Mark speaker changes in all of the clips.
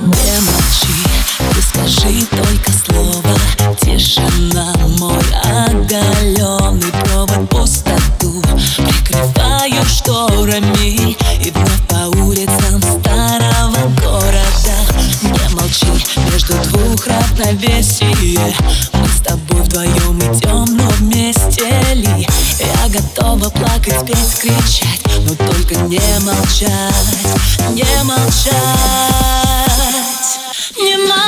Speaker 1: Не молчи, ты скажи только слово. Тишина, мой оголенный провод. Пустоту прикрываю шторами. И вновь по улицам старого города. Не молчи, между двух равновесие. Мы с тобой вдвоем идем, но вместе ли? Я готова плакать, петь, кричать но только не молчать, не молчать. Не молчи,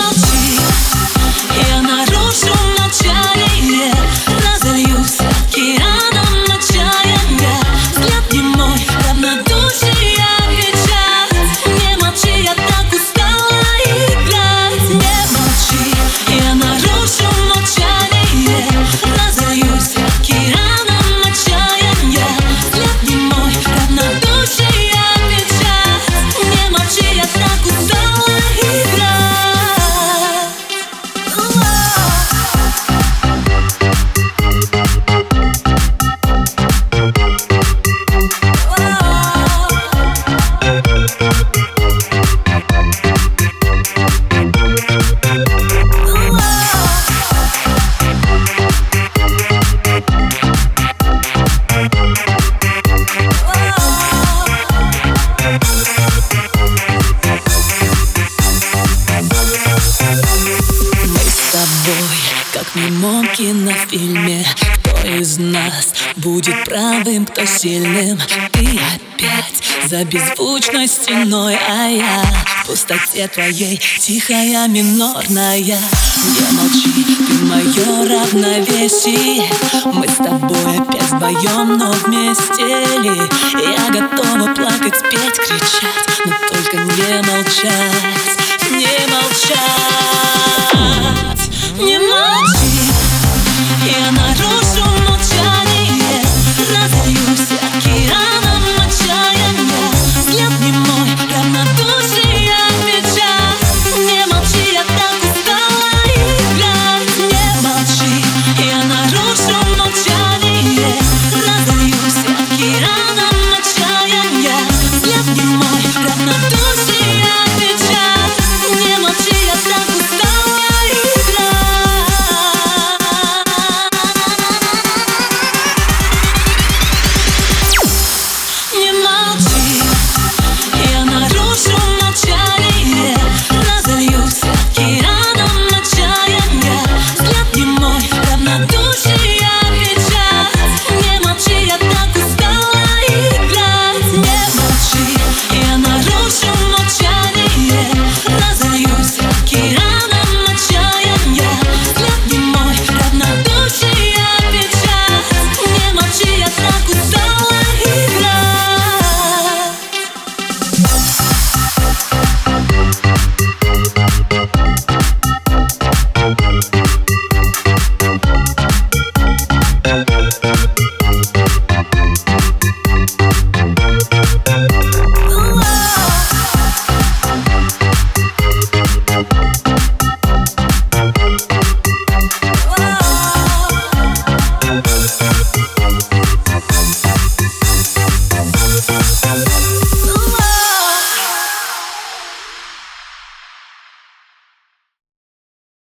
Speaker 1: немом кинофильме Кто из нас будет правым, кто сильным? Ты опять за беззвучной стеной А я пустоте твоей, тихая, минорная. Не молчи, ты мое равновесие. Мы с тобой опять вдвоем, но вместе ли? Я готова плакать, петь, кричать Но только не молчать,